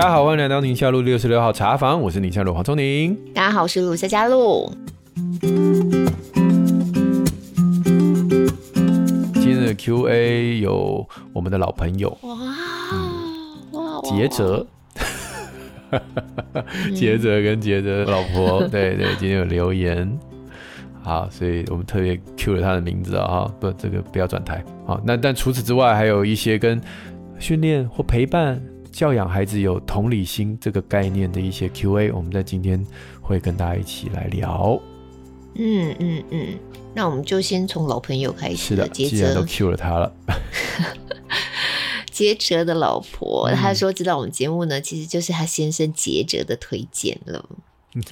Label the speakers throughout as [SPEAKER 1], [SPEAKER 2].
[SPEAKER 1] 大家好，欢迎来到宁夏路六十六号茶房，我是宁夏路黄聪宁。
[SPEAKER 2] 大家好，我是卢夏佳璐。
[SPEAKER 1] 今天的 Q&A 有我们的老朋友。
[SPEAKER 2] 哇哇
[SPEAKER 1] 杰哲，杰哲跟杰哲。老婆，对对，今天有留言，好，所以我们特别 Q 了他的名字啊，哈，不，这个不要转台，好，那但除此之外，还有一些跟训练或陪伴。教养孩子有同理心这个概念的一些 Q&A，我们在今天会跟大家一起来聊。
[SPEAKER 2] 嗯嗯嗯，那我们就先从老朋友开始。
[SPEAKER 1] 是的，既然都 Q 了他了。
[SPEAKER 2] 杰哲的老婆，嗯、他说知道我们节目呢，其实就是他先生杰哲的推荐了。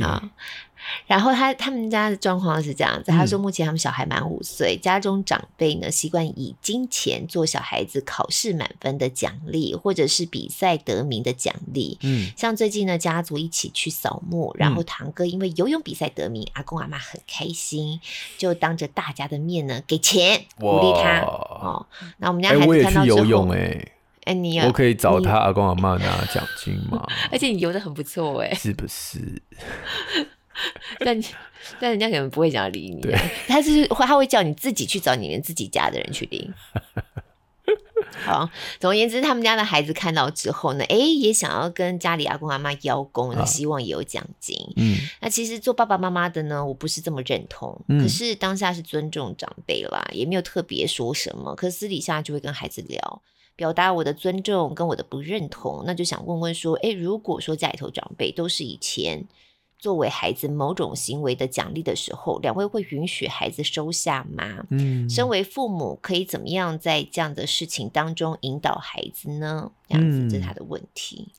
[SPEAKER 2] 啊、嗯。然后他他们家的状况是这样子，他说目前他们小孩满五岁，嗯、家中长辈呢习惯以金钱做小孩子考试满分的奖励，或者是比赛得名的奖励。嗯，像最近呢，家族一起去扫墓，然后堂哥因为游泳比赛得名，嗯、阿公阿妈很开心，就当着大家的面呢给钱鼓励他。哦，那我们家孩子看到之后，欸、我也去游泳哎、欸，哎你我
[SPEAKER 1] 可以找他阿公阿妈拿奖金吗？
[SPEAKER 2] 而且你游得很不错哎、欸，
[SPEAKER 1] 是不是？
[SPEAKER 2] 但但人家可能不会想要理你，
[SPEAKER 1] 对
[SPEAKER 2] 他是会他会叫你自己去找你们自己家的人去领。好，总而言之，他们家的孩子看到之后呢，哎，也想要跟家里阿公阿妈邀功，啊、希望也有奖金。嗯，那其实做爸爸妈妈的呢，我不是这么认同。嗯、可是当下是尊重长辈啦，也没有特别说什么。可是私底下就会跟孩子聊，表达我的尊重跟我的不认同。那就想问问说，哎，如果说家里头长辈都是以前。作为孩子某种行为的奖励的时候，两位会允许孩子收下吗？嗯，身为父母可以怎么样在这样的事情当中引导孩子呢？这样子，这是他的问题。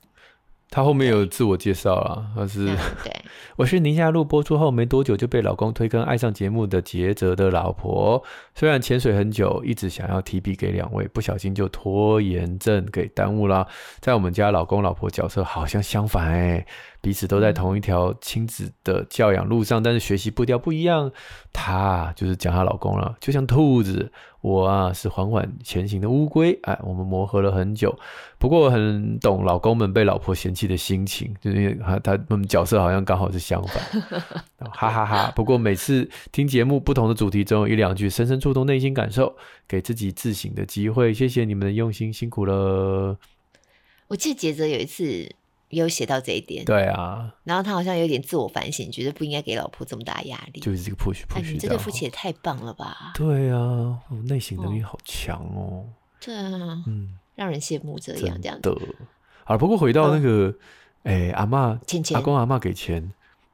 [SPEAKER 1] 他后面有自我介绍了，他是
[SPEAKER 2] 对，
[SPEAKER 1] 我是宁夏路播出后没多久就被老公推坑爱上节目的杰哲的老婆。虽然潜水很久，一直想要提笔给两位，不小心就拖延症给耽误了。在我们家，老公老婆角色好像相反哎。彼此都在同一条亲子的教养路上，但是学习步调不一样。她就是讲她老公了，就像兔子，我啊是缓缓前行的乌龟。哎，我们磨合了很久，不过我很懂老公们被老婆嫌弃的心情，就是因为他他们角色好像刚好是相反，哈哈哈。不过每次听节目，不同的主题总有一两句深深触动内心感受，给自己自省的机会。谢谢你们的用心，辛苦了。
[SPEAKER 2] 我记得杰泽有一次。有写到这一点，
[SPEAKER 1] 对啊，
[SPEAKER 2] 然后他好像有点自我反省，觉得不应该给老婆这么大压力，
[SPEAKER 1] 就是这个 push push。
[SPEAKER 2] 你这对夫妻也太棒了吧？
[SPEAKER 1] 对啊，内省能力好强哦。
[SPEAKER 2] 对啊，嗯，让人羡慕这样这样
[SPEAKER 1] 的。好，不过回到那个，哎，阿嬷，阿公阿嬷给钱，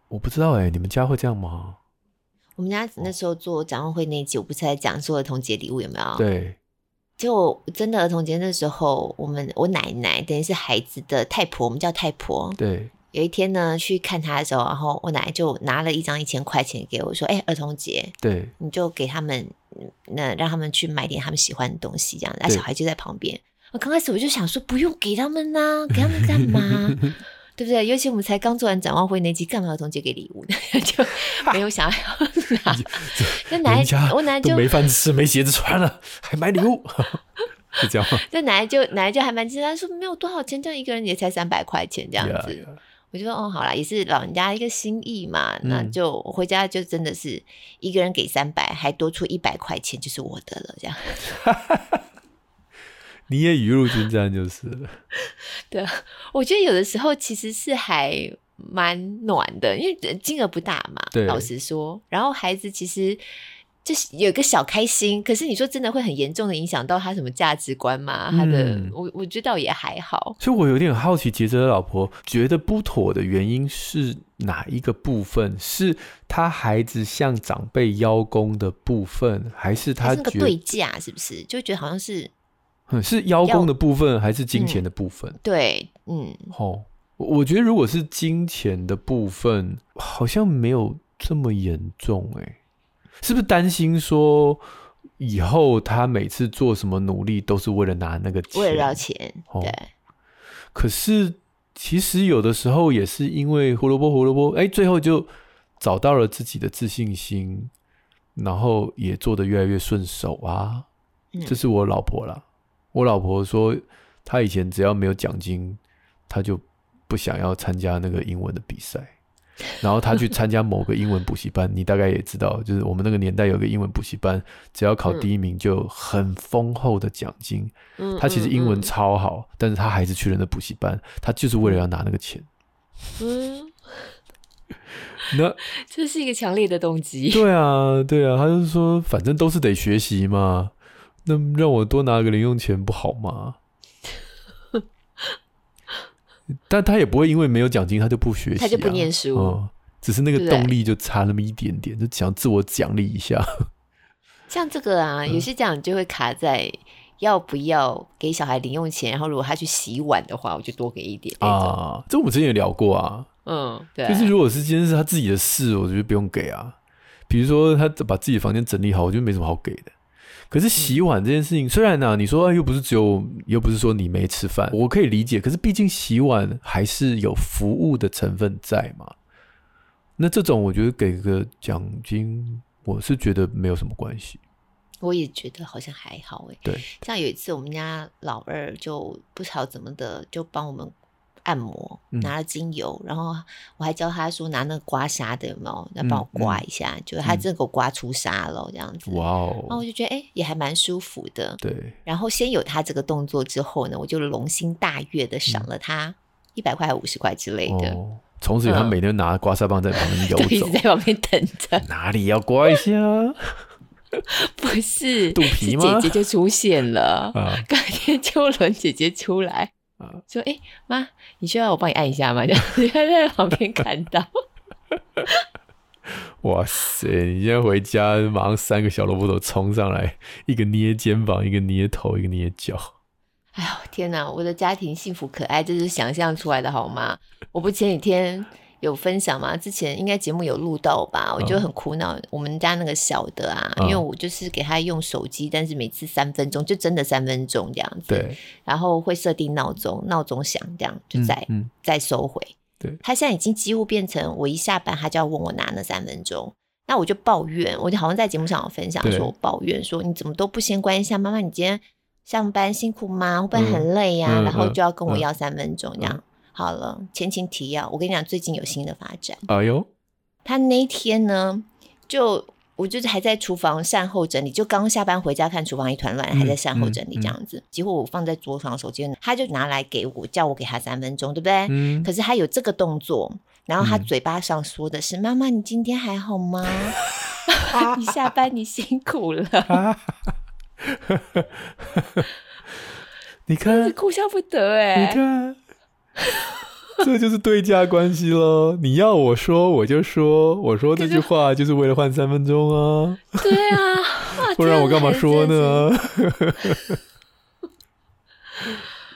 [SPEAKER 1] 我不知道哎，你们家会这样吗？
[SPEAKER 2] 我们家那时候做展望会那一集，我不是在讲说儿童节礼物有没有？
[SPEAKER 1] 对。
[SPEAKER 2] 就真的儿童节那时候，我们我奶奶等于是孩子的太婆，我们叫太婆。
[SPEAKER 1] 对。
[SPEAKER 2] 有一天呢，去看他的时候，然后我奶奶就拿了一张一千块钱给我，说：“哎、欸，儿童节，
[SPEAKER 1] 对，
[SPEAKER 2] 你就给他们，那让他们去买点他们喜欢的东西，这样。”那小孩就在旁边。我刚开始我就想说，不用给他们呐、啊，给他们干嘛？对不对？尤其我们才刚做完展望会那集，干嘛儿童节给礼物呢？就没有想要拿。那奶奶，我奶奶就
[SPEAKER 1] 没饭吃，没鞋子穿了，还买礼物，是这样吗？
[SPEAKER 2] 那奶奶就奶奶就还蛮惊讶，说没有多少钱，这样一个人也才三百块钱这样子。Yeah, yeah. 我就说哦，好啦，也是老人家一个心意嘛。嗯、那就回家就真的是一个人给三百，还多出一百块钱就是我的了，这样。
[SPEAKER 1] 你也雨露均沾就是了。
[SPEAKER 2] 对，我觉得有的时候其实是还蛮暖的，因为金额不大嘛。对，老实说，然后孩子其实就是有个小开心。可是你说真的会很严重的影响到他什么价值观吗？他的，嗯、我我觉得倒也还好。
[SPEAKER 1] 所以我有点好奇，杰哲的老婆觉得不妥的原因是哪一个部分？是他孩子向长辈邀功的部分，还是他觉得是那个
[SPEAKER 2] 对价？是不是就觉得好像是？
[SPEAKER 1] 是邀功的部分还是金钱的部分？
[SPEAKER 2] 嗯、对，嗯，
[SPEAKER 1] 哦，我觉得如果是金钱的部分，好像没有这么严重，哎，是不是担心说以后他每次做什么努力都是为了拿那个钱？
[SPEAKER 2] 为了要钱，对。
[SPEAKER 1] 可是其实有的时候也是因为胡萝卜胡萝卜，哎，最后就找到了自己的自信心，然后也做得越来越顺手啊。嗯、这是我老婆啦。我老婆说，她以前只要没有奖金，她就不想要参加那个英文的比赛，然后她去参加某个英文补习班，你大概也知道，就是我们那个年代有个英文补习班，只要考第一名就很丰厚的奖金。嗯，他其实英文超好，但是她还是去了那补习班，她就是为了要拿那个钱。嗯，那
[SPEAKER 2] 这是一个强烈的动机。
[SPEAKER 1] 对啊，对啊，他就是说，反正都是得学习嘛，那让我多拿个零用钱不好吗？但他也不会因为没有奖金，他就不学习、啊，
[SPEAKER 2] 他就不念书、
[SPEAKER 1] 嗯，只是那个动力就差那么一点点，就想自我奖励一下。
[SPEAKER 2] 像这个啊，有些家长就会卡在要不要给小孩零用钱，然后如果他去洗碗的话，我就多给一点
[SPEAKER 1] 啊。这我们之前也聊过啊，
[SPEAKER 2] 嗯，对，
[SPEAKER 1] 就是如果是今天是他自己的事，我觉得不用给啊。比如说他把自己房间整理好，我觉得没什么好给的。可是洗碗这件事情，嗯、虽然呢、啊，你说又不是只有，又不是说你没吃饭，我可以理解。可是毕竟洗碗还是有服务的成分在嘛。那这种我觉得给个奖金，我是觉得没有什么关系。
[SPEAKER 2] 我也觉得好像还好哎。
[SPEAKER 1] 对，
[SPEAKER 2] 像有一次我们家老二就不知道怎么的，就帮我们。按摩拿了精油，嗯、然后我还教他说拿那个刮痧的有没有？要帮我刮一下，嗯、就他真的给我刮出痧了这样子。哇哦！然后我就觉得哎、欸，也还蛮舒服的。
[SPEAKER 1] 对。然
[SPEAKER 2] 后先有他这个动作之后呢，我就龙心大悦的赏了他一百块还五十块之类的。
[SPEAKER 1] 哦、从此以后他每天拿刮痧棒在旁边游 走，
[SPEAKER 2] 一直在旁边等着。
[SPEAKER 1] 哪里要刮一下？
[SPEAKER 2] 不是
[SPEAKER 1] 肚皮吗？
[SPEAKER 2] 姐姐就出现了。啊！隔天秋伦姐姐出来。啊，说哎妈，你需要我帮你按一下吗？就你看在旁边看到，
[SPEAKER 1] 哇塞！你现在回家马上三个小萝卜头冲上来，一个捏肩膀，一个捏头，一个捏脚。
[SPEAKER 2] 哎呦天哪！我的家庭幸福可爱，这是想象出来的好吗？我不前几天。有分享吗？之前应该节目有录到吧？我就很苦恼，我们家那个小的啊，嗯、因为我就是给他用手机，但是每次三分钟就真的三分钟这样子。对。然后会设定闹钟，闹钟响这样就再、嗯嗯、再收回。对。他现在已经几乎变成我一下班，他就要问我拿那三分钟，那我就抱怨，我就好像在节目上有分享说，我抱怨说你怎么都不先关一下，妈妈你今天上班辛苦吗？会不会很累呀、然后就要跟我要三分钟这样。好了，前情提要，我跟你讲，最近有新的发展。哎呦，他那天呢，就我就是还在厨房善后整理，就刚下班回家看厨房一团乱，嗯、还在善后整理这样子。结果、我放在桌上手机，他就拿来给我，叫我给他三分钟，对不对？嗯。可是他有这个动作，然后他嘴巴上说的是：“妈妈、嗯，你今天还好吗？你下班你辛苦了。”
[SPEAKER 1] 你看，
[SPEAKER 2] 哭笑不得哎、欸，
[SPEAKER 1] 你看。这就是对价关系喽！你要我说我就说，我说这句话就是为了换三分钟啊！
[SPEAKER 2] 对啊，
[SPEAKER 1] 不然我干嘛说呢？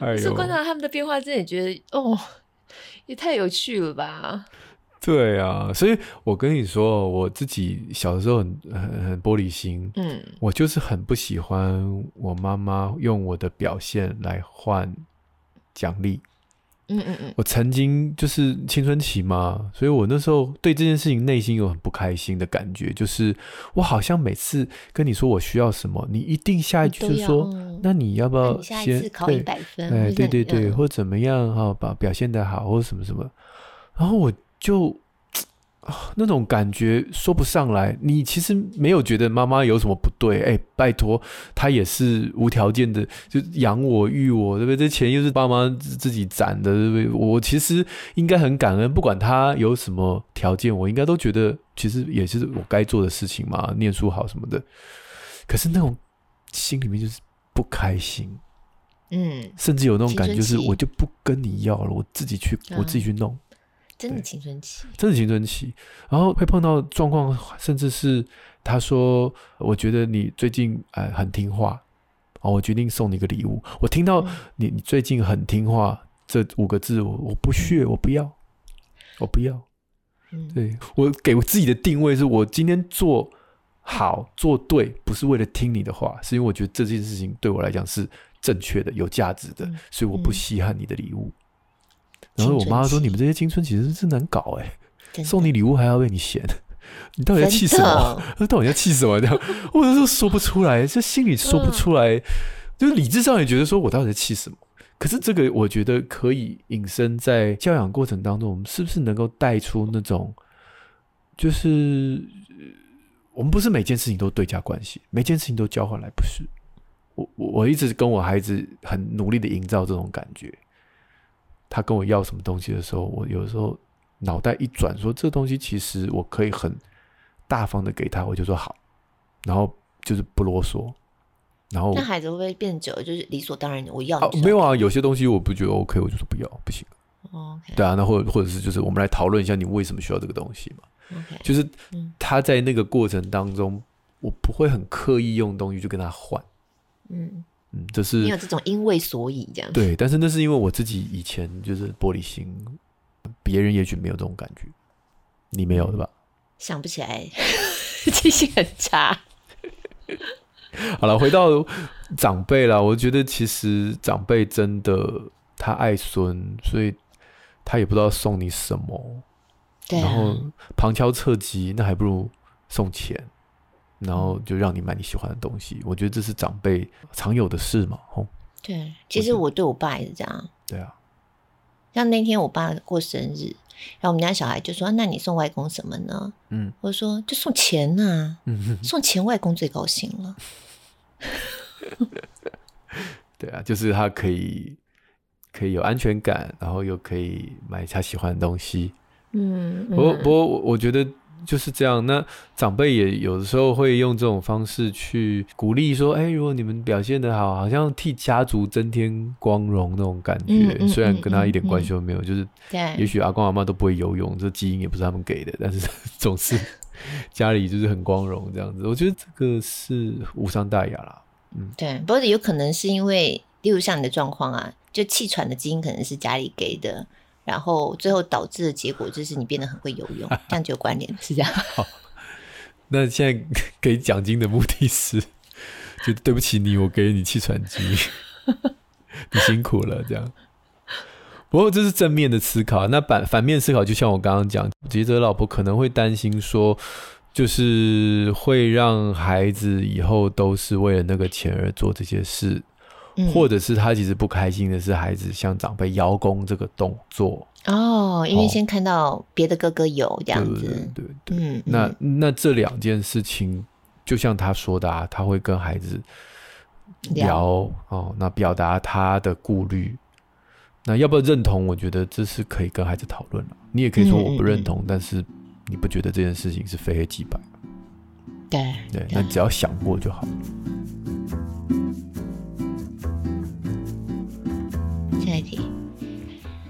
[SPEAKER 2] 哎呦，观察他们的变化，真的觉得哦，也太有趣了吧！
[SPEAKER 1] 对啊，所以我跟你说，我自己小的时候很很很玻璃心，嗯，我就是很不喜欢我妈妈用我的表现来换奖励。
[SPEAKER 2] 嗯嗯嗯，
[SPEAKER 1] 我曾经就是青春期嘛，所以我那时候对这件事情内心有很不开心的感觉，就是我好像每次跟你说我需要什么，你一定下一句就说，嗯、那你要不要先
[SPEAKER 2] 考一百分？
[SPEAKER 1] 哎，对对对，或怎么样哈，把表现得好，或什么什么，然后我就。那种感觉说不上来，你其实没有觉得妈妈有什么不对，哎，拜托，她也是无条件的，就养我育我，对不对？这钱又是爸妈自己攒的，对不对？我其实应该很感恩，不管她有什么条件，我应该都觉得其实也是我该做的事情嘛，念书好什么的。可是那种心里面就是不开心，
[SPEAKER 2] 嗯，
[SPEAKER 1] 甚至有那种感觉，就是我就不跟你要了，我自己去，我自己去弄。
[SPEAKER 2] 真的青春期，
[SPEAKER 1] 真的青春期，然后会碰到状况，甚至是他说：“我觉得你最近呃很听话，哦，我决定送你个礼物。”我听到你你最近很听话这五个字，我我不屑，我不要，我不要。嗯，对，我给我自己的定位是我今天做好做对，不是为了听你的话，是因为我觉得这件事情对我来讲是正确的、有价值的，所以我不稀罕你的礼物。然后我妈说：“你们这些青春其实是难搞哎，的送你礼物还要被你嫌，你到底在气什么？他到底在气什么？这样，我有时候说不出来，这心里说不出来，嗯、就是理智上也觉得说我到底在气什么，可是这个我觉得可以引申在教养过程当中，我们是不是能够带出那种，就是我们不是每件事情都对价关系，每件事情都交换来，不是。我我一直跟我孩子很努力的营造这种感觉。他跟我要什么东西的时候，我有时候脑袋一转，说这东西其实我可以很大方的给他，我就说好，然后就是不啰嗦。然后
[SPEAKER 2] 那孩子会不会变久，就是理所当然我要，
[SPEAKER 1] 啊？没有啊，有些东西我不觉得 OK，我就说不要，不行。
[SPEAKER 2] OK。
[SPEAKER 1] 对啊，那或者或者是就是我们来讨论一下你为什么需要这个东西嘛
[SPEAKER 2] ？OK。
[SPEAKER 1] 就是他在那个过程当中，我不会很刻意用东西去跟他换。嗯嗯，这是
[SPEAKER 2] 你有这种因为所以这样。
[SPEAKER 1] 对，但是那是因为我自己以前就是玻璃心，别人也许没有这种感觉，你没有对吧？
[SPEAKER 2] 想不起来，记性很差。
[SPEAKER 1] 好了，回到长辈了。我觉得其实长辈真的他爱孙，所以他也不知道送你什么。
[SPEAKER 2] 对啊。
[SPEAKER 1] 然后旁敲侧击，那还不如送钱，然后就让你买你喜欢的东西。我觉得这是长辈常有的事嘛。吼。
[SPEAKER 2] 对，其实我对我爸也是这样。
[SPEAKER 1] 对啊。
[SPEAKER 2] 像那天我爸过生日，然后我们家小孩就说：“那你送外公什么呢？”
[SPEAKER 1] 嗯，
[SPEAKER 2] 我说：“就送钱呐、啊。”
[SPEAKER 1] 嗯，
[SPEAKER 2] 送钱外公最高兴了。
[SPEAKER 1] 对啊，就是他可以可以有安全感，然后又可以买他喜欢的东西。
[SPEAKER 2] 嗯，
[SPEAKER 1] 不过不过我觉得就是这样。那长辈也有的时候会用这种方式去鼓励说：“哎，如果你们表现得好，好像替家族增添光荣那种感觉。嗯”虽然跟他一点关系都没有，就是也许阿公阿妈都不会游泳，这基因也不是他们给的，但是 总是。家里就是很光荣这样子，我觉得这个是无伤大雅啦。嗯，对，
[SPEAKER 2] 不过有可能是因为，例如像你的状况啊，就气喘的基因可能是家里给的，然后最后导致的结果就是你变得很会游泳，这样就有关联，是这样。
[SPEAKER 1] 好，那现在给奖金的目的是，就对不起你，我给你气喘机，你辛苦了，这样。不过这是正面的思考，那反反面思考，就像我刚刚讲，杰哲老婆可能会担心说，就是会让孩子以后都是为了那个钱而做这些事，嗯、或者是他其实不开心的是孩子向长辈邀功这个动作
[SPEAKER 2] 哦，因为先看到别的哥哥有这样子，
[SPEAKER 1] 对对对，嗯，那那这两件事情，就像他说的啊，他会跟孩子聊，聊哦，那表达他的顾虑。那要不要认同？我觉得这是可以跟孩子讨论了。你也可以说我不认同，但是你不觉得这件事情是非黑即白？
[SPEAKER 2] 对
[SPEAKER 1] 对，那只要想过就好。
[SPEAKER 2] 下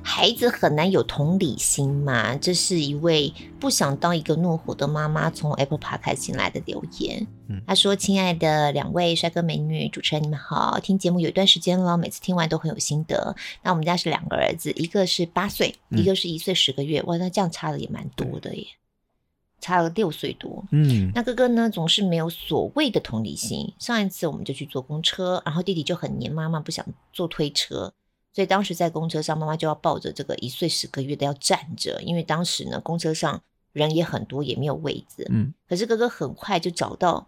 [SPEAKER 2] 孩子很难有同理心嘛？这是一位不想当一个怒火的妈妈从 Apple Podcast 进来的留言。嗯，他说：“亲爱的两位帅哥美女主持人，你们好！听节目有一段时间了，每次听完都很有心得。那我们家是两个儿子，一个是八岁，一个是一岁十个月。嗯、哇，那这样差的也蛮多的耶，差了六岁多。嗯，那哥哥呢，总是没有所谓的同理心。上一次我们就去坐公车，然后弟弟就很黏妈妈，不想坐推车。”所以当时在公车上，妈妈就要抱着这个一岁十个月的要站着，因为当时呢，公车上人也很多，也没有位子。嗯，可是哥哥很快就找到，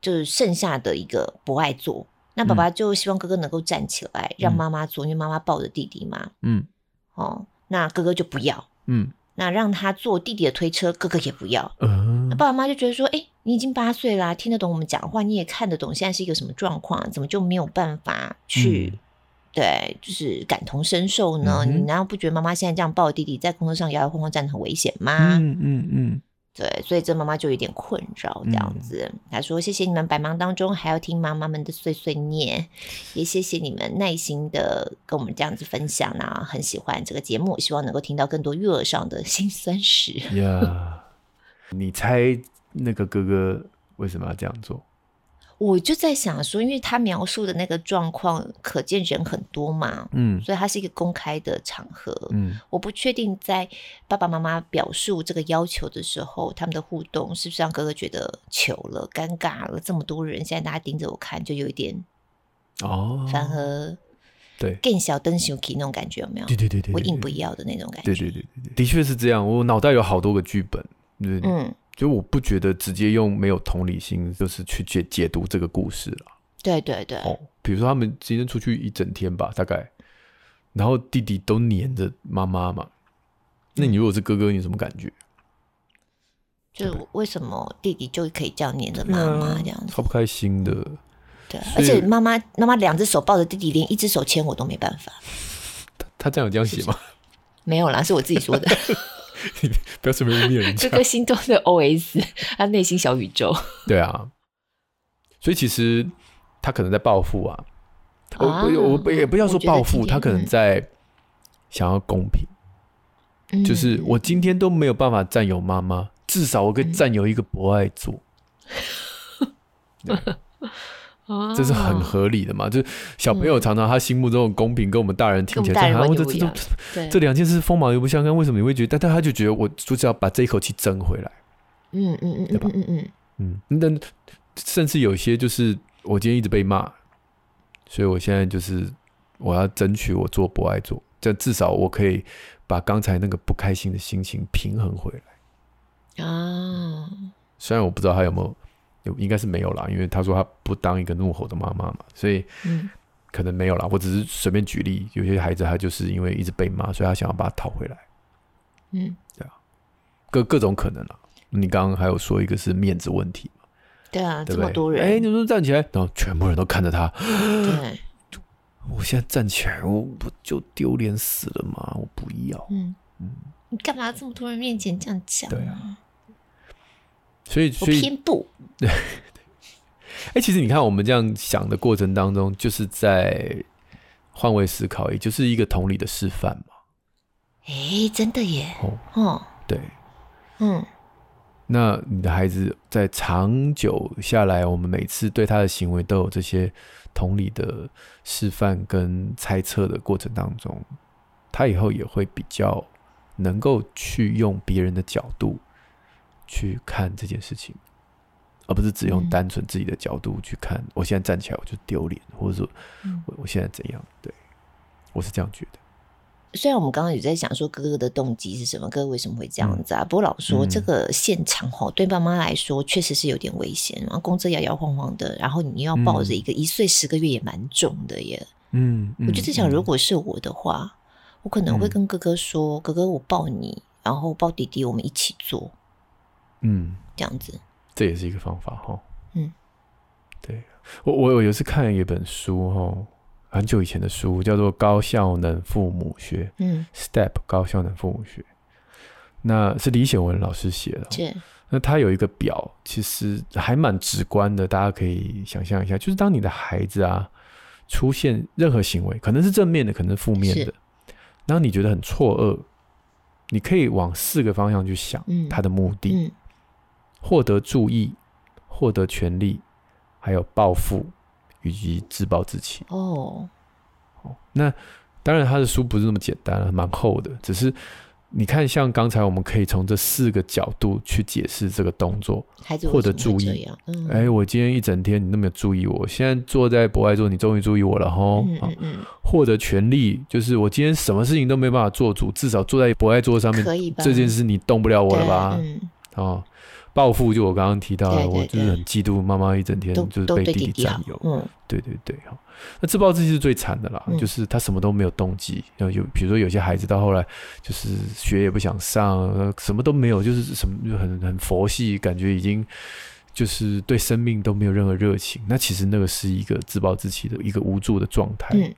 [SPEAKER 2] 就是剩下的一个不爱坐。那爸爸就希望哥哥能够站起来，让妈妈坐，因为妈妈抱着弟弟嘛。嗯，哦，那哥哥就不要。嗯，那让他坐弟弟的推车，哥哥也不要。嗯，那爸爸妈妈就觉得说，哎，你已经八岁啦，听得懂我们讲话，你也看得懂现在是一个什么状况，怎么就没有办法去？对，就是感同身受呢。嗯、你难道不觉得妈妈现在这样抱弟弟在公车上摇摇晃晃站得很危险吗？嗯嗯嗯。对，所以这妈妈就有点困扰这样子。她、嗯、说：“谢谢你们百忙当中还要听妈妈们的碎碎念，也谢谢你们耐心的跟我们这样子分享啊，很喜欢这个节目，希望能够听到更多育儿上的辛酸史。”呀，
[SPEAKER 1] 你猜那个哥哥为什么要这样做？
[SPEAKER 2] 我就在想说，因为他描述的那个状况，可见人很多嘛，嗯，所以他是一个公开的场合，嗯，我不确定在爸爸妈妈表述这个要求的时候，他们的互动是不是让哥哥觉得糗了、尴尬了？这么多人，现在大家盯着我看，就有一点哦，反而对更小灯小 key 那种感觉有没有？
[SPEAKER 1] 对对对对，
[SPEAKER 2] 我硬不要的那种感觉，
[SPEAKER 1] 对对对对，的确是这样。我脑袋有好多个剧本，嗯。就我不觉得直接用没有同理心，就是去解解读这个故事了。
[SPEAKER 2] 对对对。哦，
[SPEAKER 1] 比如说他们今天出去一整天吧，大概，然后弟弟都黏着妈妈嘛。那你如果是哥哥，你有什么感觉？
[SPEAKER 2] 就为什么弟弟就可以这样黏着妈妈这样子，
[SPEAKER 1] 超不开心的。
[SPEAKER 2] 对，而且妈妈妈妈两只手抱着弟弟，连一只手牵我都没办法。
[SPEAKER 1] 他他这样有这样写吗？
[SPEAKER 2] 没有啦，是我自己说的。
[SPEAKER 1] 不要随便污蔑人家。
[SPEAKER 2] 这个心中的 OS，他内心小宇宙。
[SPEAKER 1] 对啊，所以其实他可能在报复啊。我我我也不要说报复，他可能在想要公平。就是我今天都没有办法占有妈妈，至少我可以占有一个博爱座。这是很合理的嘛？就是小朋友常常他心目中的公平，跟我们大人听起来，好像这这这两件事锋芒又不相干。为什么你会觉得？但但他就觉得我就是要把这一口气争回来。
[SPEAKER 2] 嗯嗯嗯，对吧？嗯嗯
[SPEAKER 1] 嗯嗯。甚至有些就是我今天一直被骂，所以我现在就是我要争取我做不爱做，这至少我可以把刚才那个不开心的心情平衡回来。啊，虽然我不知道他有没有。有应该是没有啦，因为他说他不当一个怒吼的妈妈嘛，所以可能没有啦。我只是随便举例，有些孩子他就是因为一直被骂，所以他想要把他讨回来。嗯，对啊，各各种可能啦。你刚刚还有说一个是面子问题嘛？
[SPEAKER 2] 对啊，
[SPEAKER 1] 对对？
[SPEAKER 2] 这么多人，
[SPEAKER 1] 哎，你说站起来，然后全部人都看着他。
[SPEAKER 2] 对，
[SPEAKER 1] 我现在站起来，我不就丢脸死了吗？我不要。嗯
[SPEAKER 2] 嗯，你干嘛这么多人面前这样讲？
[SPEAKER 1] 对啊。所以，所以
[SPEAKER 2] 偏不
[SPEAKER 1] 对。哎、欸，其实你看，我们这样想的过程当中，就是在换位思考，也就是一个同理的示范嘛。
[SPEAKER 2] 哎、欸，真的耶！哦，哦
[SPEAKER 1] 对，
[SPEAKER 2] 嗯。
[SPEAKER 1] 那你的孩子在长久下来，我们每次对他的行为都有这些同理的示范跟猜测的过程当中，他以后也会比较能够去用别人的角度。去看这件事情，而不是只用单纯自己的角度去看。嗯、我现在站起来我就丢脸，或者说我我现在怎样？对，我是这样觉得。
[SPEAKER 2] 虽然我们刚刚有在想说哥哥的动机是什么，哥哥为什么会这样子啊？嗯、不过老说这个现场哈，对爸妈来说确实是有点危险。然后公车摇摇晃晃的，然后你要抱着一个一岁十个月也蛮重的耶。嗯，我就在想，如果是我的话，嗯、我可能会跟哥哥说：“嗯、哥哥，我抱你，然后抱弟弟，我们一起坐。”嗯，这样子，
[SPEAKER 1] 这也是一个方法哈。
[SPEAKER 2] 嗯，
[SPEAKER 1] 对，我我有一次看了一本书哈，很久以前的书，叫做《高效能父母学》。嗯，Step 高效能父母学，那是李显文老师写的。
[SPEAKER 2] 是，
[SPEAKER 1] 那他有一个表，其实还蛮直观的，大家可以想象一下，就是当你的孩子啊出现任何行为，可能是正面的，可能是负面的，然后你觉得很错愕，你可以往四个方向去想他的目的。嗯。嗯获得注意，获得权利，还有报复，以及自暴自弃。哦，那当然，他的书不是那么简单，蛮厚的。只是你看，像刚才我们可以从这四个角度去解释这个动作，获得注意。哎、嗯欸，我今天一整天你都没有注意我，现在坐在博爱座，你终于注意我了吼。嗯嗯嗯。获得权利，就是我今天什么事情都没办法做主，至少坐在博爱座上面，这件事你动不了我了吧？嗯。哦。报复就我刚刚提到的，我就是很嫉妒妈妈一整天就是被弟弟占有，嗯，对对对，那自暴自弃是最惨的啦，嗯、就是他什么都没有动机，然后有比如说有些孩子到后来就是学也不想上，什么都没有，就是什么就很很佛系，感觉已经就是对生命都没有任何热情，那其实那个是一个自暴自弃的一个无助的状态。嗯、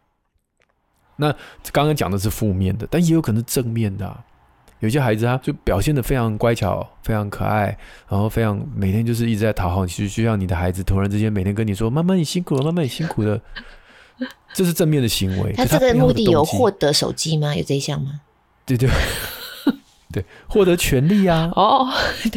[SPEAKER 1] 那刚刚讲的是负面的，但也有可能是正面的、啊。有些孩子他就表现得非常乖巧，非常可爱，然后非常每天就是一直在讨好你，其实就像你的孩子突然之间每天跟你说：“妈妈你辛苦了，妈妈你辛苦了。”这是正面的行为。他这个
[SPEAKER 2] 目的有获得手机吗？有这一项吗？
[SPEAKER 1] 对对 对，获得权利啊！
[SPEAKER 2] 哦，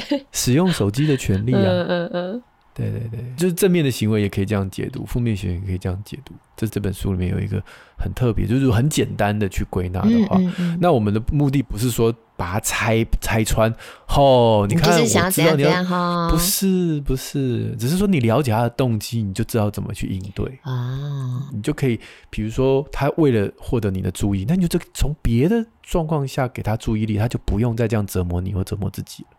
[SPEAKER 2] 对，
[SPEAKER 1] 使用手机的权利啊！嗯嗯嗯。对对对，就是正面的行为也可以这样解读，负面行为也可以这样解读。这这本书里面有一个很特别，就是很简单的去归纳的话，嗯嗯嗯、那我们的目的不是说把它拆拆穿。哦，你看，我知道你要，不是不是，只是说你了解他的动机，你就知道怎么去应对啊。你就可以，比如说他为了获得你的注意，那你就从别的状况下给他注意力，他就不用再这样折磨你或折磨自己了。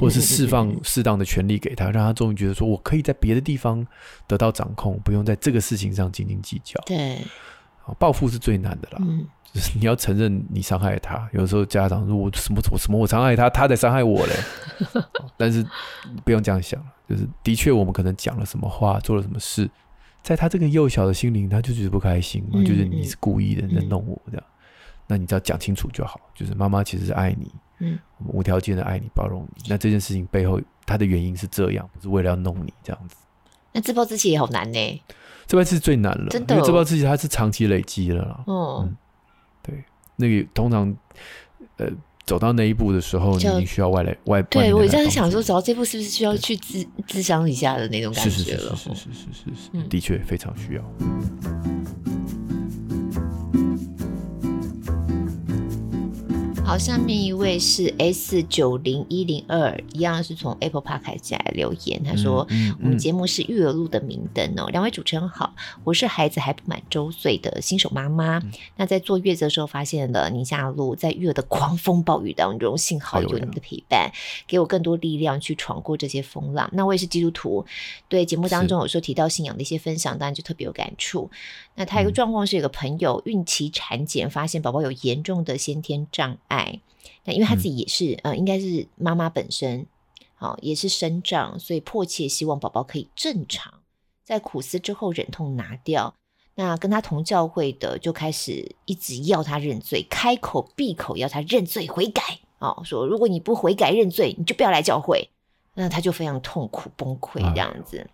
[SPEAKER 1] 或者是释放适当的权利给他，让他终于觉得说，我可以在别的地方得到掌控，不用在这个事情上斤斤计较。
[SPEAKER 2] 对，
[SPEAKER 1] 报复是最难的啦。嗯，就是你要承认你伤害他。有时候家长说：“我什么我什么我伤害他，他在伤害我嘞。”但是不用这样想，就是的确我们可能讲了什么话，做了什么事，在他这个幼小的心灵，他就觉得不开心嘛，就是你是故意的在弄我这样。那你只要讲清楚就好，就是妈妈其实是爱你，嗯，无条件的爱你，包容你。那这件事情背后，他的原因是这样，不是为了要弄你这样子。
[SPEAKER 2] 那自暴自弃也好难呢，
[SPEAKER 1] 自暴自弃最难了，真的，因为自暴自弃它是长期累积的啦。
[SPEAKER 2] 哦、嗯，
[SPEAKER 1] 对，那个通常，呃，走到那一步的时候，就你需要外来外。
[SPEAKER 2] 对我这样想说，走到这步是不是需要去智智商一下的那种感觉了？
[SPEAKER 1] 是是是是是是是是，是，嗯、的确非常需要。
[SPEAKER 2] 好，下面一位是 S 九零一零二，一样是从 Apple Podcast 来留言。他说：“嗯嗯、我们节目是育儿路的明灯哦，两位主持人好，我是孩子还不满周岁的新手妈妈。嗯、那在坐月子的时候，发现了宁夏路，在育儿的狂风暴雨当中，幸好有你们的陪伴，给我更多力量去闯过这些风浪。那我也是基督徒，对节目当中有时候提到信仰的一些分享，当然就特别有感触。那他一个状况是，有个朋友孕期产检，发现宝宝有严重的先天障碍。”那因为他自己也是，嗯、呃，应该是妈妈本身，好、哦、也是生长，所以迫切希望宝宝可以正常。在苦思之后，忍痛拿掉。那跟他同教会的就开始一直要他认罪，开口闭口要他认罪悔改。哦，说如果你不悔改认罪，你就不要来教会。那他就非常痛苦崩溃这样子。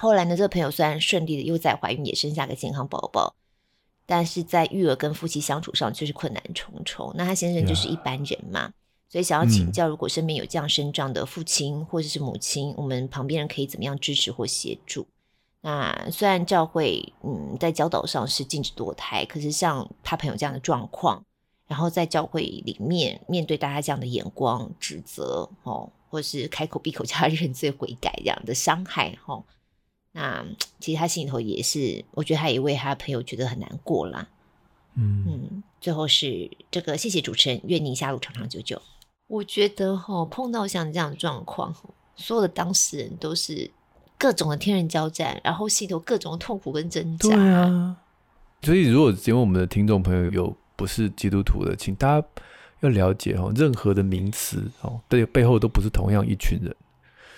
[SPEAKER 2] 啊、后来呢，这个朋友虽然顺利的又再怀孕，也生下个健康宝宝。但是在育儿跟夫妻相处上就是困难重重。那他先生就是一般人嘛.所以想要请教，如果身边有这样生长的父亲或者是母亲，嗯、我们旁边人可以怎么样支持或协助？那虽然教会嗯在教导上是禁止堕胎，可是像他朋友这样的状况，然后在教会里面面对大家这样的眼光指责哦，或者是开口闭口叫他认罪悔改这样的伤害哈。哦那其实他心里头也是，我觉得他也为他的朋友觉得很难过啦。嗯嗯，最后是这个，谢谢主持人，愿宁夏路长长久久。我觉得哈，碰到像这样的状况，所有的当事人都是各种的天人交战，然后心里头各种痛苦跟挣扎。
[SPEAKER 1] 对啊，所以如果因为我们的听众朋友有不是基督徒的，请大家要了解哦，任何的名词哦，对背后都不是同样一群人，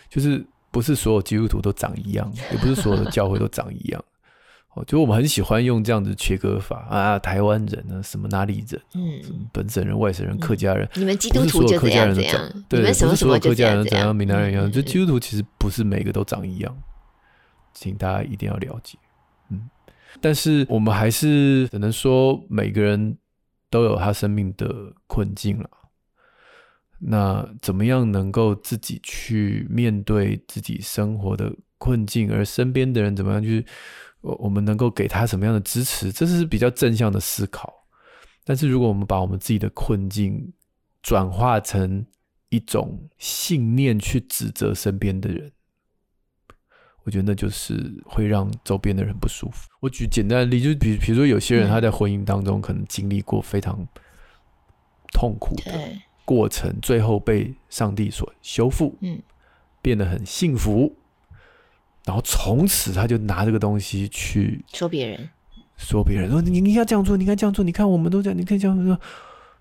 [SPEAKER 1] 就是。不是所有基督徒都长一样，也不是所有的教会都长一样。哦，就我们很喜欢用这样子切割法啊，台湾人呢，什么哪里人，嗯，本省人、外省人、客家人，
[SPEAKER 2] 你们基督徒就这样这样，对，不是所有客家人怎样，闽南人一样，就基督徒其实不是每个都长一样，请大家一定要了解。嗯，但是我们还是只能说，每个人都有他生命的困境了。那怎么样能够自己去面对自己生活的困境，而身边的人怎么样去，我我们能够给他什么样的支持？这是比较正向的思考。但是如果我们把我们自己的困境转化成一种信念去指责身边的人，我觉得那就是会让周边的人不舒服。我举简单的例子，就比比如说有些人他在婚姻当中可能经历过非常痛苦的。过程最后被上帝所修复，嗯，变得很幸福，然后从此他就拿这个东西去说别人，
[SPEAKER 1] 说别人说你你应该这样做，你应该这样做，你看我们都这样，你可以这样说。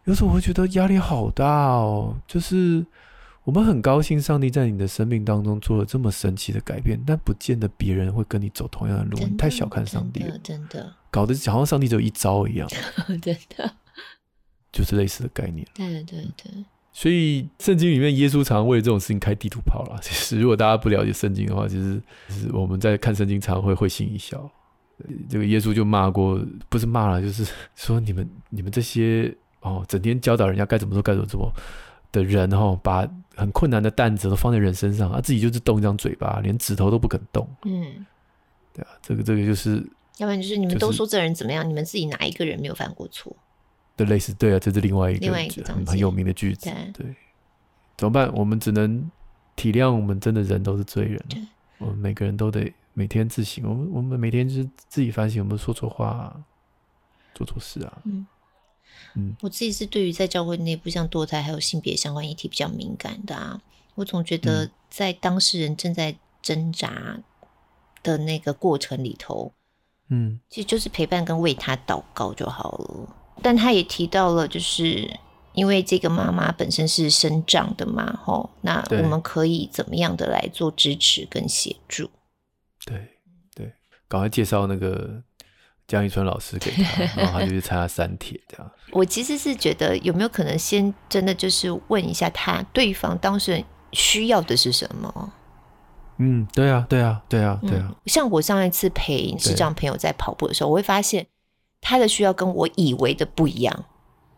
[SPEAKER 1] 有时候我会觉得压力好大哦，就是我们很高兴上帝在你的生命当中做了这么神奇的改变，但不见得别人会跟你走同样的路。的你太小看上帝了，
[SPEAKER 2] 真的，真的
[SPEAKER 1] 搞得好像上帝只有一招一样，
[SPEAKER 2] 真的。
[SPEAKER 1] 就是类似的概念，
[SPEAKER 2] 对对对。
[SPEAKER 1] 所以圣经里面耶稣常常为这种事情开地图炮啦。其实如果大家不了解圣经的话，其实就是我们在看圣经常常会会心一笑。这个耶稣就骂过，不是骂了，就是说你们你们这些哦，整天教导人家该怎么做该怎么做的人哦，把很困难的担子都放在人身上，啊，自己就是动一张嘴巴，连指头都不肯动。嗯，对啊，这个这个就是，
[SPEAKER 2] 要不然就是你们都说这人怎么样，就是、你们自己哪一个人没有犯过错？
[SPEAKER 1] 的类似，对啊，这是另外一个很很有名的句子。对，对，怎么办？我们只能体谅，我们真的人都是罪人。我们每个人都得每天自省。我们我们每天就是自己反省，我们说错话、啊，做错事啊。嗯
[SPEAKER 2] 嗯，我自己是对于在教会内部像堕胎还有性别相关议题比较敏感的啊。我总觉得在当事人正在挣扎的那个过程里头，嗯，其实就是陪伴跟为他祷告就好了。但他也提到了，就是因为这个妈妈本身是生长的嘛，吼，那我们可以怎么样的来做支持跟协助？
[SPEAKER 1] 对对，赶快介绍那个江一春老师给他，然后他就去参加三铁这样。
[SPEAKER 2] 我其实是觉得有没有可能先真的就是问一下他对方当事人需要的是什么？
[SPEAKER 1] 嗯，对啊，对啊，对啊，对啊。嗯，
[SPEAKER 2] 像我上一次陪视障朋友在跑步的时候，我会发现他的需要跟我以为的不一样。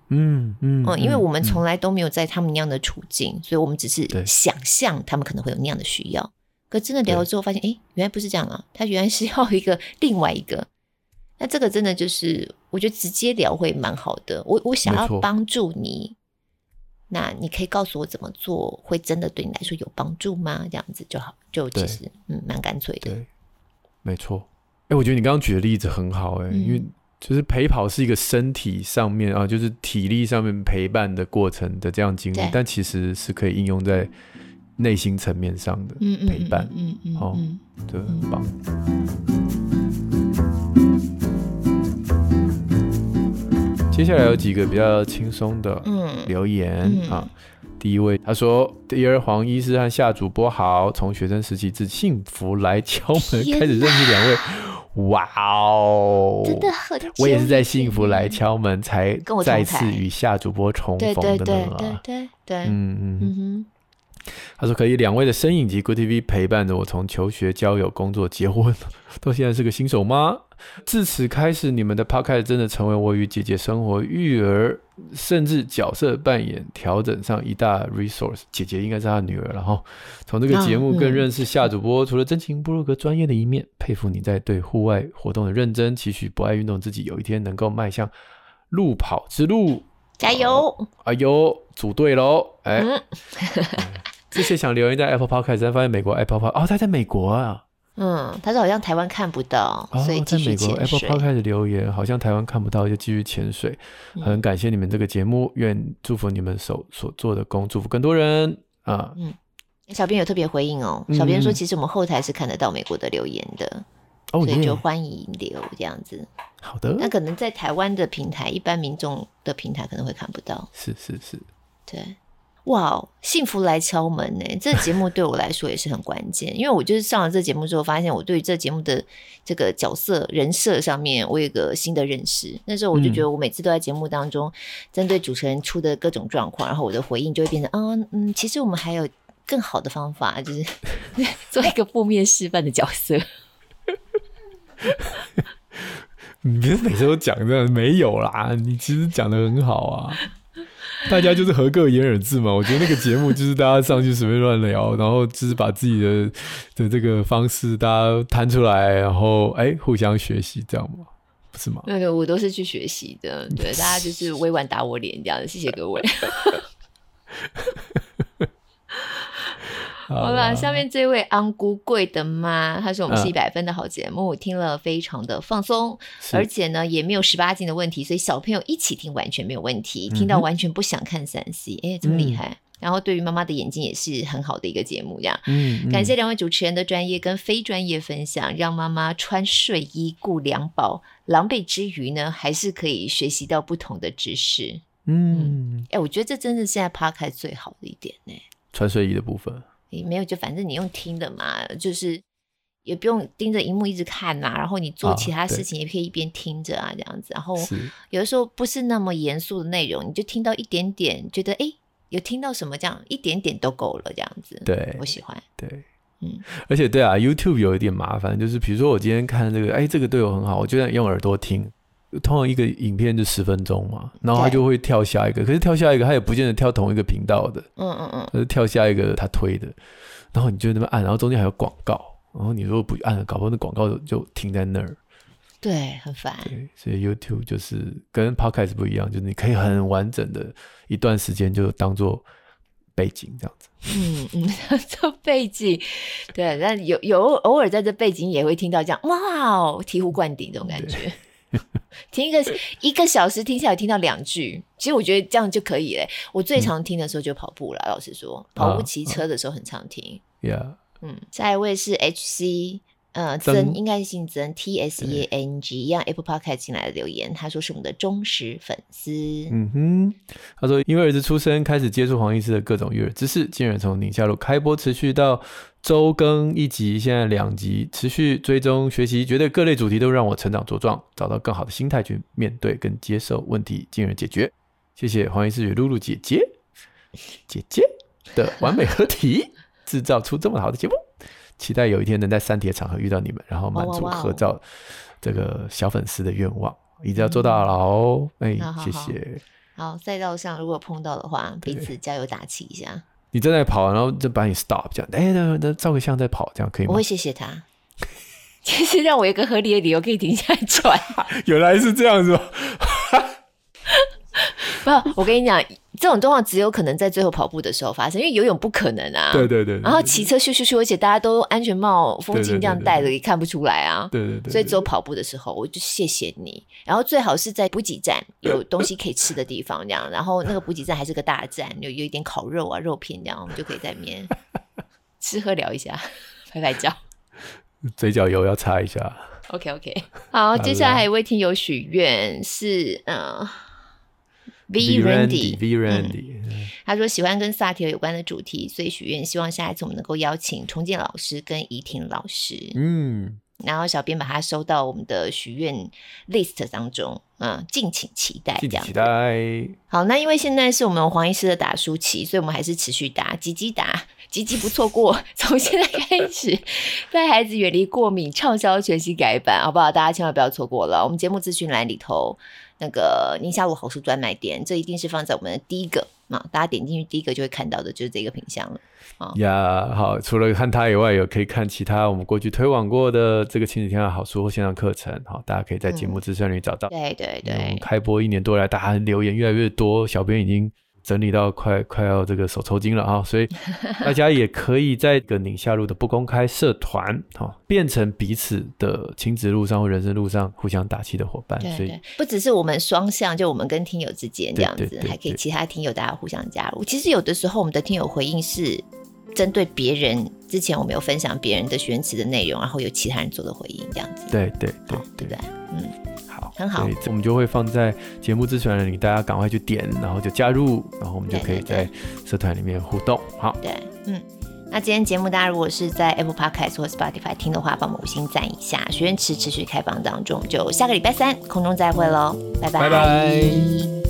[SPEAKER 1] 嗯嗯
[SPEAKER 2] 嗯，因为我们从来都没有在他们那样的处境，所以我们只是想象他们可能会有那样的需要。可真的聊了之后，发现哎，原来不是这样啊，他原来是要一个 另外一个。那这个真的就是，我觉得直接聊会蛮好的。我我想要帮助你。那你可以告诉我怎么做会真的对你来说有帮助吗？这样子就好，就其实嗯蛮干脆的。
[SPEAKER 1] 对，没错。哎、欸，我觉得你刚刚举的例子很好、欸，哎、嗯，因为就是陪跑是一个身体上面啊，就是体力上面陪伴的过程的这样经历，但其实是可以应用在内心层面上的陪伴。嗯嗯，好，这个很棒。接下来有几个比较轻松的留言、嗯、啊。第一位他说：“第二黄医师和夏主播好，从学生时期至幸福来敲门开始认识两位，哇哦，
[SPEAKER 2] 真的很，
[SPEAKER 1] 我也是在幸福来敲门才再次与夏主播重逢的呢。对对对对对对，嗯嗯。嗯哼。”他说：“可以，两位的身影及 Good TV 陪伴着我，从求学、交友、工作、结婚，到现在是个新手妈。自此开始，你们的 Podcast 真的成为我与姐姐生活、育儿，甚至角色扮演调整上一大 resource。姐姐应该是他女儿，然后从这个节目更认识夏主播。除了真情部落格专业的一面，佩服你在对户外活动的认真，期许不爱运动自己有一天能够迈向路跑之路。
[SPEAKER 2] 加油！
[SPEAKER 1] 哎呦，组队喽！哎。嗯” 之前想留言在 Apple Podcast，但发现美国 Apple Podcast 哦，他在美国啊。
[SPEAKER 2] 嗯，他说好像台湾看不到，哦、所以。在美国 Apple Podcast 留言，好像台湾看不到，就继续潜水。很感谢你们这个节目，愿祝福你们所所做的工，祝福更多人啊。嗯，小编有特别回应哦，小编说其实我们后台是看得到美国的留言的，嗯、所以就欢迎留这样子。
[SPEAKER 1] 好的，
[SPEAKER 2] 那可能在台湾的平台，一般民众的平台可能会看不到。
[SPEAKER 1] 是是是，
[SPEAKER 2] 对。哇，幸福来敲门呢！这个节目对我来说也是很关键，因为我就是上了这节目之后，发现我对于这节目的这个角色人设上面，我有一个新的认识。那时候我就觉得，我每次都在节目当中针对主持人出的各种状况，然后我的回应就会变成，嗯嗯，其实我们还有更好的方法，就是 做一个负面示范的角色。
[SPEAKER 1] 你别每次都讲这样，没有啦，你其实讲的很好啊。大家就是合个言而志嘛，我觉得那个节目就是大家上去随便乱聊，然后就是把自己的的这个方式大家摊出来，然后哎、欸、互相学习这样嘛？不是吗？
[SPEAKER 2] 那个我都是去学习的，对，大家就是委婉打我脸这样，谢谢各位。好了，下面这位安姑贵的妈，她说我们是一百分的好节目，啊、听了非常的放松，而且呢也没有十八禁的问题，所以小朋友一起听完全没有问题，听到完全不想看三 C，哎，这么厉害！嗯、然后对于妈妈的眼睛也是很好的一个节目，这样。嗯，嗯。感谢两位主持人的专业跟非专业分享，让妈妈穿睡衣顾两宝，狼狈之余呢，还是可以学习到不同的知识。嗯，哎、嗯，我觉得这真的是现在 Podcast 最好的一点呢，
[SPEAKER 1] 穿睡衣的部分。
[SPEAKER 2] 没有，就反正你用听的嘛，就是也不用盯着荧幕一直看呐、啊。然后你做其他事情也可以一边听着啊，这样子。然后有的时候不是那么严肃的内容，你就听到一点点，觉得哎，有听到什么这样一点点都够了，这样子。
[SPEAKER 1] 对，
[SPEAKER 2] 我喜欢。
[SPEAKER 1] 对，嗯，而且对啊，YouTube 有一点麻烦，就是比如说我今天看这个，哎，这个对我很好，我就想用耳朵听。通常一个影片就十分钟嘛，然后他就会跳下一个，可是跳下一个他也不见得跳同一个频道的，嗯嗯嗯，他是跳下一个他推的，然后你就那么按，然后中间还有广告，然后你如果不按，搞不好那广告就停在那儿，
[SPEAKER 2] 对，很烦。
[SPEAKER 1] 对，所以 YouTube 就是跟 Podcast 不一样，就是你可以很完整的一段时间就当做背景这样子。
[SPEAKER 2] 嗯嗯，做背景，对，但有有偶尔在这背景也会听到这样，哇哦，醍醐灌顶这种感觉。听一个一个小时听下来听到两句，其实我觉得这样就可以了。我最常听的时候就跑步了，嗯、老实说，跑步骑车的时候很常听。
[SPEAKER 1] Yeah，
[SPEAKER 2] 嗯，下一位是 HC 呃，曾应该是姓曾，T S E A N G，一样 Apple Podcast 进来的留言，他说是我们的忠实粉丝。
[SPEAKER 1] 嗯哼，他说因为儿子出生，开始接触黄医师的各种育儿知识，竟然从宁夏路开播持续到周更一集，现在两集，持续追踪学习，觉得各类主题都让我成长茁壮，找到更好的心态去面对跟接受问题，进而解决。谢谢黄医师与露露姐姐姐姐的完美合体，制造出这么好的节目。期待有一天能在三铁场合遇到你们，然后满足合照这个小粉丝的愿望，一定要做到了哦！哎，谢谢。
[SPEAKER 2] 好，赛道上如果碰到的话，彼此加油打气一下。
[SPEAKER 1] 你正在跑，然后就把你 stop，这样，哎，那那照个相再跑，这样可以吗？
[SPEAKER 2] 我会谢谢他，其实让我有一个合理的理由可以停下来转。
[SPEAKER 1] 原来是这样子。
[SPEAKER 2] 不，我跟你讲，这种状况只有可能在最后跑步的时候发生，因为游泳不可能啊。
[SPEAKER 1] 对对对。
[SPEAKER 2] 然后骑车咻咻咻，而且大家都安全帽、风镜这样戴着，也看不出来啊。
[SPEAKER 1] 对对对。
[SPEAKER 2] 所以只有跑步的时候，我就谢谢你。然后最好是在补给站有东西可以吃的地方，这样。然后那个补给站还是个大站，有有一点烤肉啊、肉片这样，我们就可以在里面 吃喝聊一下，拍拍照。
[SPEAKER 1] 嘴角油要擦一下。
[SPEAKER 2] OK OK，好，接下来还有一位听友许愿是嗯。呃 V Randy，V Randy，他说喜欢跟萨提尔有关的主题，所以许愿希望下一次我们能够邀请重建老师跟怡婷老师。嗯，然后小编把它收到我们的许愿 list 当中，嗯，敬请期待。敬请期待。好，那因为现在是我们黄医师的打书期，所以我们还是持续打，积极打，积极不错过。从现在开始，带孩子远离过敏，畅销全新改版，好不好？大家千万不要错过了。我们节目资讯栏里头。那个宁夏路好书专卖店，这一定是放在我们的第一个啊！大家点进去第一个就会看到的，就是这个品相了啊！呀，
[SPEAKER 1] 好，除了看它以外，有可以看其他我们过去推广过的这个亲子天下好书或线上课程，好，大家可以在节目资讯里找到。
[SPEAKER 2] 嗯、对对对，
[SPEAKER 1] 我们开播一年多来，大家留言越来越多，小编已经。整理到快快要这个手抽筋了啊，所以大家也可以在个宁夏路的不公开社团，哈，变成彼此的亲子路上或人生路上互相打气的伙伴。对对对，所以
[SPEAKER 2] 不只是我们双向，就我们跟听友之间这样子，还可以其他听友大家互相加入。其实有的时候我们的听友回应是针对别人，之前我们有分享别人的选词的内容，然后有其他人做的回应这样子。
[SPEAKER 1] 对对对，
[SPEAKER 2] 对不对？嗯。
[SPEAKER 1] 很好，我们就会放在节目资讯栏里，大家赶快去点，然后就加入，然后我们就可以在社团里面互动。好，
[SPEAKER 2] 对，嗯，那今天节目大家如果是在 Apple Podcast 或 Spotify 听的话，帮我们五星赞一下。许愿池持续开放当中，就下个礼拜三空中再会喽，拜拜。拜拜。